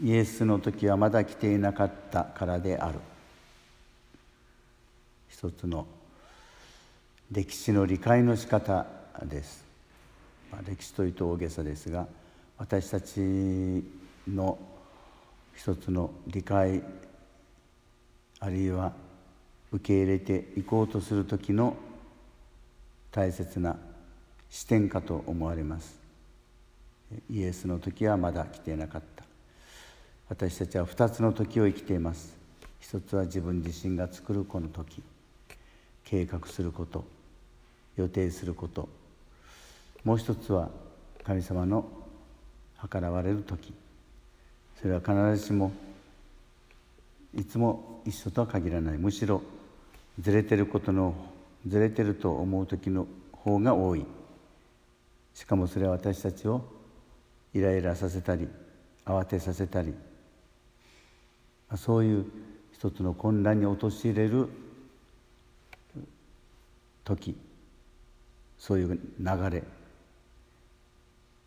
イエスの時はまだ来ていなかったからである。一つの歴史の理解の仕方です、まあ、歴史というと大げさですが私たちの一つの理解あるいは受け入れていこうとする時の大切な視点かと思われます。イエスの時はまだ来ていなかった。私たちは2つの時を生きています。一つは自分自身が作るこの時。計画すること。予定すること。もう一つは神様の計らわれる時。それは必ずしもいつも一緒とは限らない。むしろずれてることのずれてると思う時の方が多い。しかもそれは私たちをイライラさせたり慌てさせたりそういう一つの混乱に陥れる時そういう流れ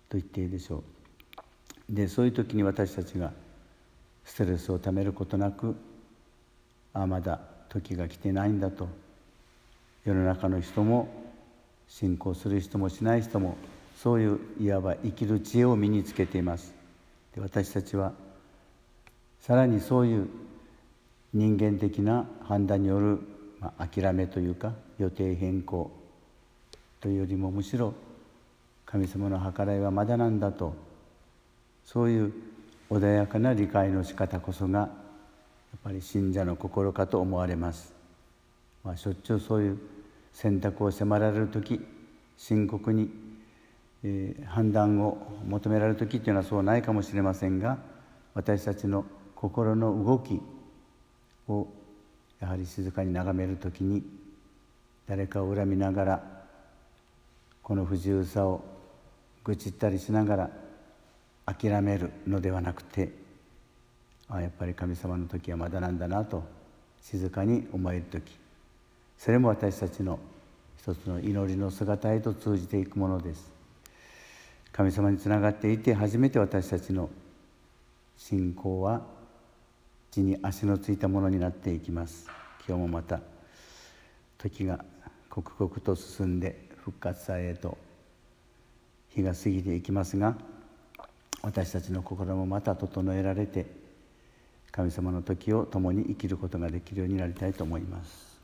と言っていいでしょう。でそういう時に私たちがストレスをためることなくああまだ時が来てないんだと。世の中の人も信仰する人もしない人もそういういわば生きる知恵を身につけています。で私たちはさらにそういう人間的な判断による、ま、諦めというか予定変更というよりもむしろ神様の計らいはまだなんだとそういう穏やかな理解の仕方こそがやっぱり信者の心かと思われます、まあ、しょっちゅうそういう選択を迫られる時深刻に、えー、判断を求められる時っていうのはそうないかもしれませんが私たちの心の動きをやはり静かに眺める時に誰かを恨みながらこの不自由さを愚痴ったりしながら諦めるのではなくてあやっぱり神様の時はまだなんだなと静かに思える時。それも私たちの一つの祈りの姿へと通じていくものです。神様につながっていて初めて私たちの信仰は地に足のついたものになっていきます。今日もまた時が刻々と進んで復活祭へと日が過ぎていきますが私たちの心もまた整えられて神様の時を共に生きることができるようになりたいと思います。